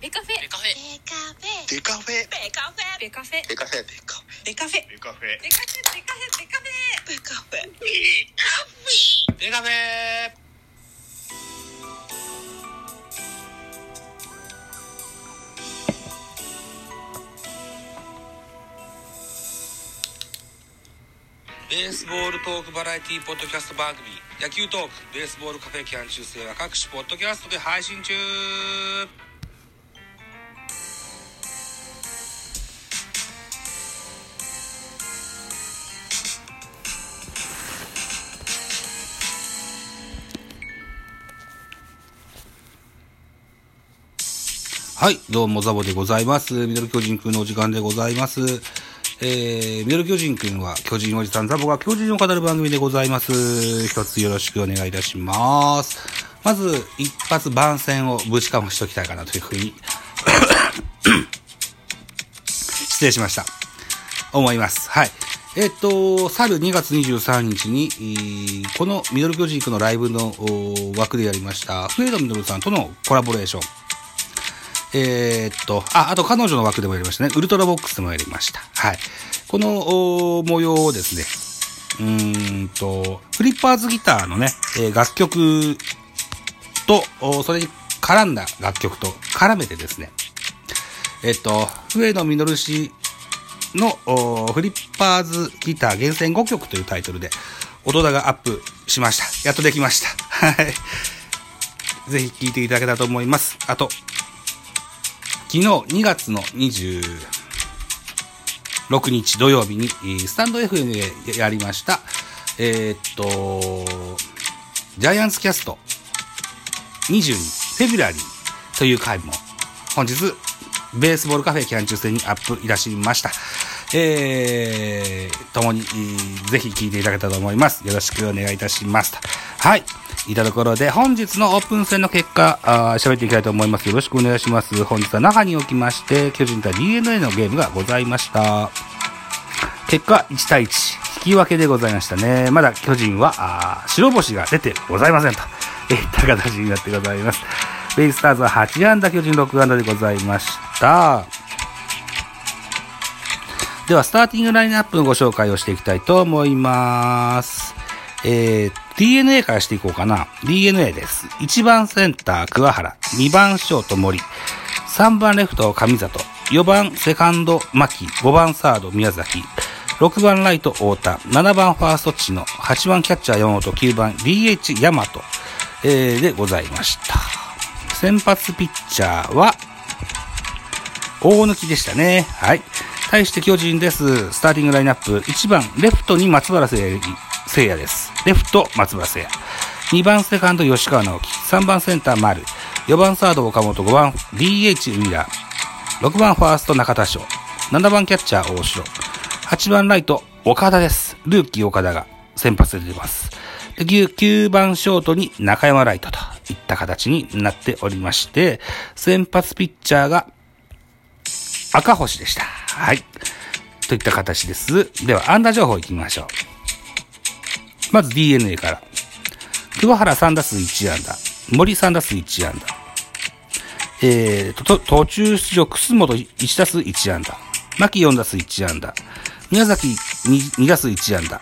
ベカフェ。ベカフェ。デカフェ。ベカフェ。ベカフェ。デカフェ。ベカフェ。デカフェベカフェ。ベカフェ。ベカフェ。ベカフェデカフェ。ベースボールトークバラエティポッドキャスト番組。野球トークベースボールカフェキャン中世は各種ポッドキャストで配信中はい、どうもザボでございます。ミドル巨人くんのお時間でございます。えー、ミドル巨人くんは巨人おじさんザボが巨人を語る番組でございます。一つよろしくお願いいたします。まず、一発番宣をぶちかましときたいかなというふうに、失礼しました。思います。はい。えっと、去る2月23日に、このミドル巨人くんのライブの枠でやりました、フレードミドルさんとのコラボレーション。えーっと、あ、あと彼女の枠でもやりましたね。ウルトラボックスでもやりました。はい。この模様をですね、うーんと、フリッパーズギターのね、え楽曲と、それに絡んだ楽曲と絡めてですね、えっと、上野実氏のフリッパーズギター厳選5曲というタイトルで、音高がアップしました。やっとできました。はい。ぜひ聴いていただけたらと思います。あと、昨日2月の26日土曜日に、スタンド FM でやりました、えーっと、ジャイアンツキャスト22フェブラリーという回も本日、ベースボールカフェキャン中戦にアップいたしました。えー、ともに、えーぜひ聞いていただけたらと思います。よろしくお願いいたします。はい。いたところで、本日のオープン戦の結果、喋っていきたいと思います。よろしくお願いします。本日は那覇におきまして、巨人対 DNA のゲームがございました。結果、1対1。引き分けでございましたね。まだ巨人は、白星が出てございませんと。いった形になってございます。ベイスターズは8安打、巨人6安打でございました。では、スターティングラインナップのご紹介をしていきたいと思います。えー、DNA からしていこうかな。DNA です。1番センター、桑原。2番ショート、森。3番レフト、上里。4番セカンド、牧。5番サード、宮崎。6番ライト、太田。7番ファースト、知野。8番キャッチャー、山本。9番 DH、大和。えー、でございました。先発ピッチャーは、大抜きでしたね。はい。対して巨人です。スターティングラインナップ。1番、レフトに松原聖也です。レフト、松原聖也。2番、セカンド、吉川直樹。3番、センター、丸。4番、サード、岡本。5番、DH、ウィラー。6番、ファースト、中田翔。7番、キャッチャー、大城。8番、ライト、岡田です。ルーキー、岡田が先発で出ます。で 9, 9番、ショートに中山ライトといった形になっておりまして、先発ピッチャーが赤星でした。はい。といった形です。では、安打情報いきましょう。まず DNA から。桑原3打数1安打。森3打数1安打。えーと、と途中出場、楠本1打数1安打。牧4打数1安打。宮崎 2, 2打数1安打。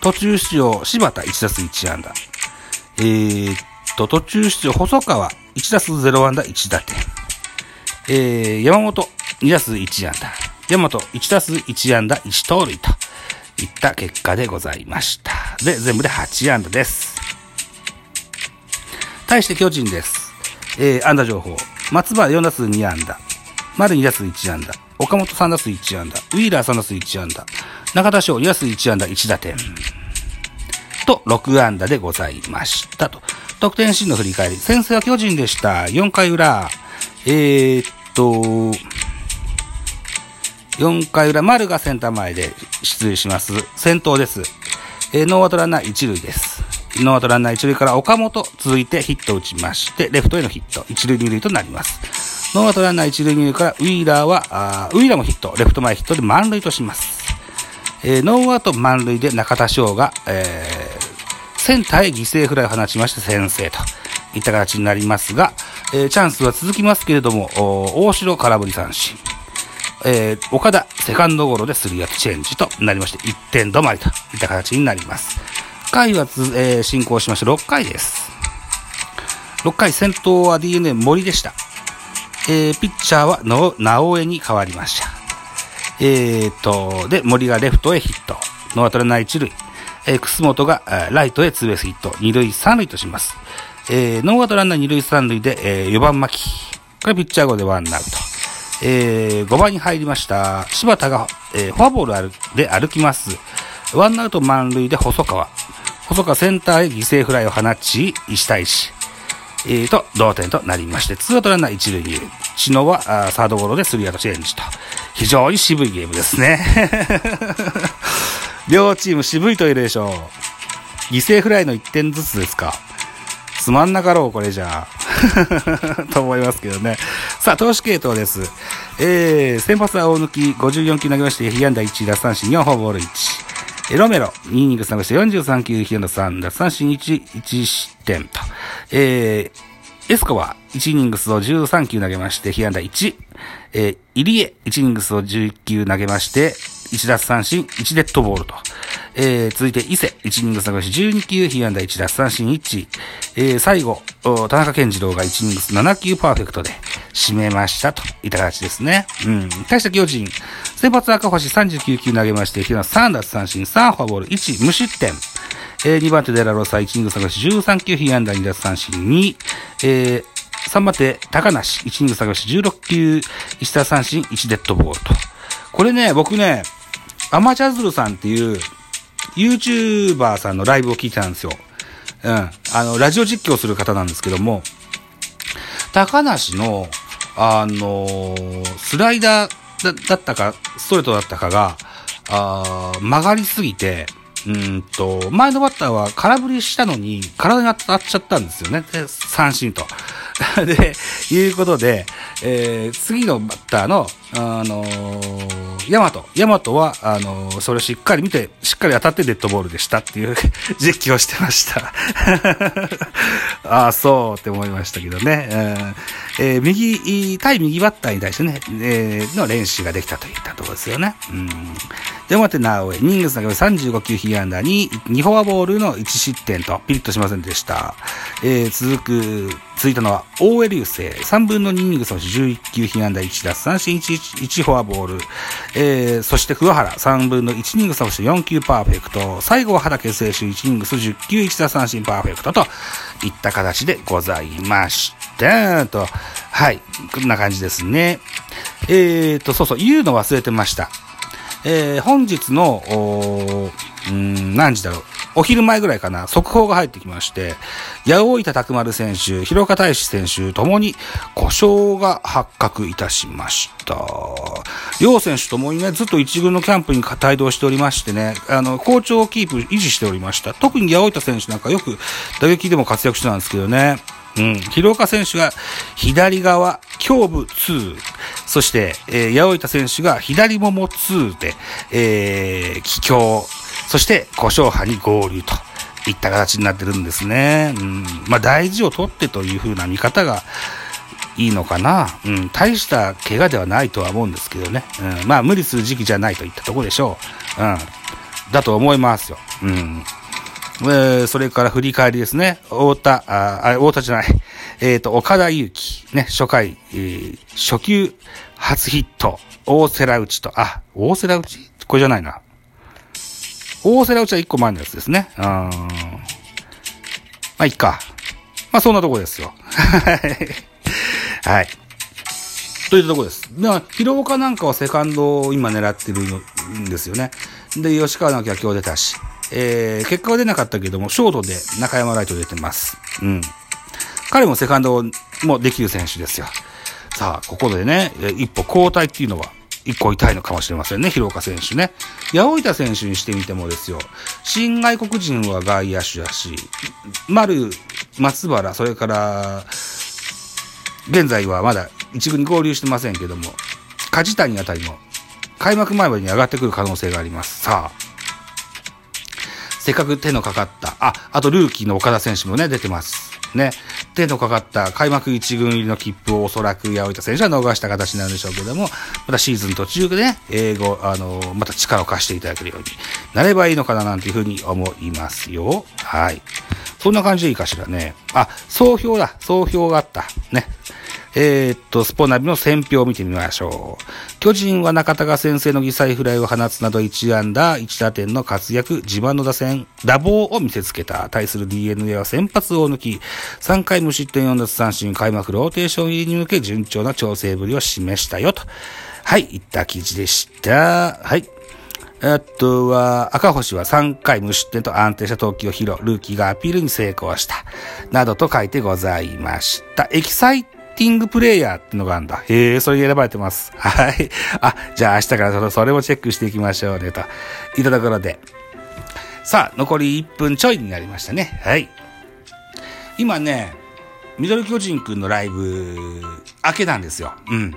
途中出場、柴田1打数1安打。えーと、途中出場、細川1打数0安打1打点。えー、山本2打数1安打。山本1打数1安打1盗塁といった結果でございました。で、全部で8安打です。対して巨人です。えー、安打情報。松原4打数2安打。丸2打数1安打。岡本3打数1安打。ウィーラー3打数1安打。中田翔2打数1安打1打点。と、6安打でございましたと。得点シーンの振り返り。先制は巨人でした。4回裏。えー、っと、4回裏、丸がセンター前で出塁します。先頭です。えーノーアウトランナー1塁です。ノーアウトランナー1塁から岡本続いてヒットを打ちまして、レフトへのヒット、1塁2塁となります。ノーアウトランナー1塁2塁からウィーラーは、あーウィーラーもヒット、レフト前ヒットで満塁とします。えーノーアウト満塁で中田翔が、えーセンターへ犠牲フライを放ちまして先制といった形になりますが、えーチャンスは続きますけれども、大城空振り三振。えー岡田、セカンドゴロでスリーアウトチェンジとなりまして、1点止まりといった形になります。回は、えー進行しまして6回です。6回先頭は DNA 森でした。えーピッチャーはの直江に変わりました。えーと、で、森がレフトへヒット。ノーアウトラナ一塁。えー、楠本がライトへツーベースヒット。二塁三塁とします。えーノーアウトランナー二塁三塁で、え4番牧。これピッチャー後でワンアウト。えー5番に入りました。柴田が、えーフォアボールあるで歩きます。ワンアウト満塁で細川。細川センターへ犠牲フライを放ち、1対1。えーと、同点となりまして、ツーアウトランナー一塁二塁。知野はあーサードゴロでスリーアウトチェンジと。非常に渋いゲームですね。両チーム渋いと言えるでしょう。犠牲フライの1点ずつですか。つまんなかろう、これじゃあ。と思いますけどね。さあ、投手系統です。えー、先発は大抜き54球投げまして、被安打1、奪三振4、フォアボール1。えロメロ、2イニングス投げまして43球、被安打3、奪三振1、1失点と。えー、エスコは1イニングスを13球投げまして、被安打1。えー、イリエ、1イニングスを11球投げまして、1奪三振、1デッドボールと。えー、続いて、伊勢、1イニングス投げまし、12球、被安打1奪三振1。えー、最後、田中健次郎が1イニングス7球パーフェクトで締めましたといった形ですね。うん。対して巨人、先発赤星39球投げまして、被安打3奪三振、3フォアボール、1無失点。えー、2番手デラロサ、1イニングス投げまし、13球、被安打2奪三振2。えー、3番手、高梨、1イニングス投げまし、16球、1奪三振、1デッドボールと。これね、僕ね、アマチャズルさんっていう、YouTuber さんのライブを聞いてたんですよ。うん。あの、ラジオ実況する方なんですけども、高梨の、あのースライダーだったか、ストレートだったかが、あ曲がりすぎて、うんと、前のバッターは空振りしたのに、体に当たっちゃったんですよね。で、三振と。で、いうことで、えー次のバッターの、あのー、ヤマト。ヤマトは、あのーそれをしっかり見て、しっかり当たってデッドボールでしたっていう 実況をしてました。ああ、そうって思いましたけどね。えー右、対右バッターに対してね、えーの練習ができたといったところですよね。うん。で、待って、なおえ、ニングス投げ35球被安打に、2フォアボールの1失点と、ピリッとしませんでした。えー続く、続いたのは、大江流星、3分の2イニングスの11球被安打1奪三振 1, 1フォアボール。えーそして桑原、3分の1イニングスをし4球パーフェクト。最後は畑選手、1イニングス10球1奪三振パーフェクトといった形でございました。と、はい、こんな感じですね。えーと、そうそう、言うの忘れてました。えー本日の、うん、何時だろう。お昼前ぐらいかな、速報が入ってきまして、八百板拓丸選手、広岡大志選手ともに故障が発覚いたしました。両選手ともにね、ずっと一軍のキャンプに帯同しておりましてね、あの、好調をキープ、維持しておりました。特に八百板選手なんかよく打撃でも活躍してたんですけどね。うん。広岡選手が左側、胸部2。そして、えー、八百板選手が左もも2で、えー、気境。そして、故障派に合流といった形になってるんですね。うん。まあ、大事を取ってという風な見方がいいのかな。うん。大した怪我ではないとは思うんですけどね。うん。まあ、無理する時期じゃないといったところでしょう。うん。だと思いますよ。うん。えーそれから振り返りですね。太田、あ、あ太田じゃない。えっ、と、岡田祐希。ね、初回、えー初球、初ヒット、大瀬良打ちと、あ、大瀬良打ちこれじゃないな。大瀬良打ちは1個前のやつですね。うん。まあ、いっか。まあ、そんなとこですよ。はい。というとこです。だから、広岡なんかはセカンドを今狙ってるんですよね。で、吉川直樹は今日出たし、えー、結果は出なかったけども、ショートで中山ライト出てます。うん。彼もセカンドもできる選手ですよ。さあ、ここでね、一歩交代っていうのは、一個痛いのかもしれませんね、広岡選手ね。八百板選手にしてみてもですよ、新外国人は外野手だし、丸、松原、それから、現在はまだ一軍に合流してませんけども、梶谷あたりも開幕前までに上がってくる可能性があります。さあ、せっかく手のかかった、あ、あとルーキーの岡田選手もね、出てます。ね。手のかかった開幕1軍入りの切符をおそらく八百板選手は逃した形なんでしょうけども、またシーズン途中でね、英語、あの、また力を貸していただけるようになればいいのかななんていうふうに思いますよ。はい。そんな感じでいいかしらね。あ、総評だ。総評があった。ね。えー、っと、スポナビの選評を見てみましょう。巨人は中田が先制の犠牲フライを放つなど1安打1打点の活躍、自慢の打線、打棒を見せつけた。対する DNA は先発を抜き、3回無失点4奪三振、開幕ローテーション入りに向け順調な調整ぶりを示したよと。はい、いった記事でした。はい。えっとは、赤星は3回無失点と安定した投球を披露、ルーキーがアピールに成功した。などと書いてございました。エキサイティングプレイヤーってのがあるんだ。へえ、それ選ばれてます。はい。あ、じゃあ明日からその、それをチェックしていきましょうね、と。いたところで。さあ、残り1分ちょいになりましたね。はい。今ね、ミドル巨人くんのライブ、明けなんですよ。うん。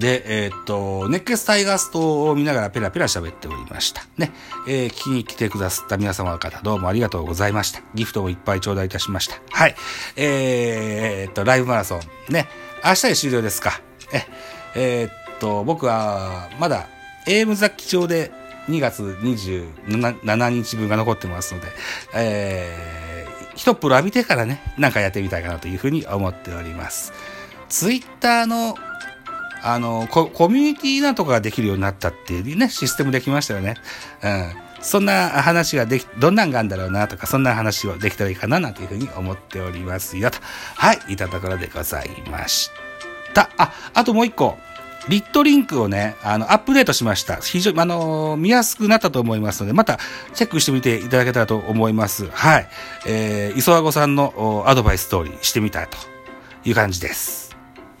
で、えー、っと、ネックスタイガーストを見ながらペラペラ喋っておりました。ね。えー、聞きに来てくださった皆様方、どうもありがとうございました。ギフトをいっぱい頂戴いたしました。はい。えー、っと、ライブマラソン。ね。明日で終了ですか。え、えー、っと、僕は、まだ、エーム雑記帳で2月27日分が残ってますので、えー、一プロ浴びてからね、なんかやってみたいかなというふうに思っております。ツイッターのあのコ、コミュニティなんとかができるようになったっていうね、システムできましたよね。うん。そんな話ができ、どんなんがあるんだろうなとか、そんな話をできたらいいかななんていうふうに思っておりますよと。はい、いたところでございました。あ、あともう一個。リットリンクをね、あの、アップデートしました。非常に、あの見やすくなったと思いますので、また、チェックしてみていただけたらと思います。はい。えー、磯和子さんのアドバイス通りしてみたいという感じです。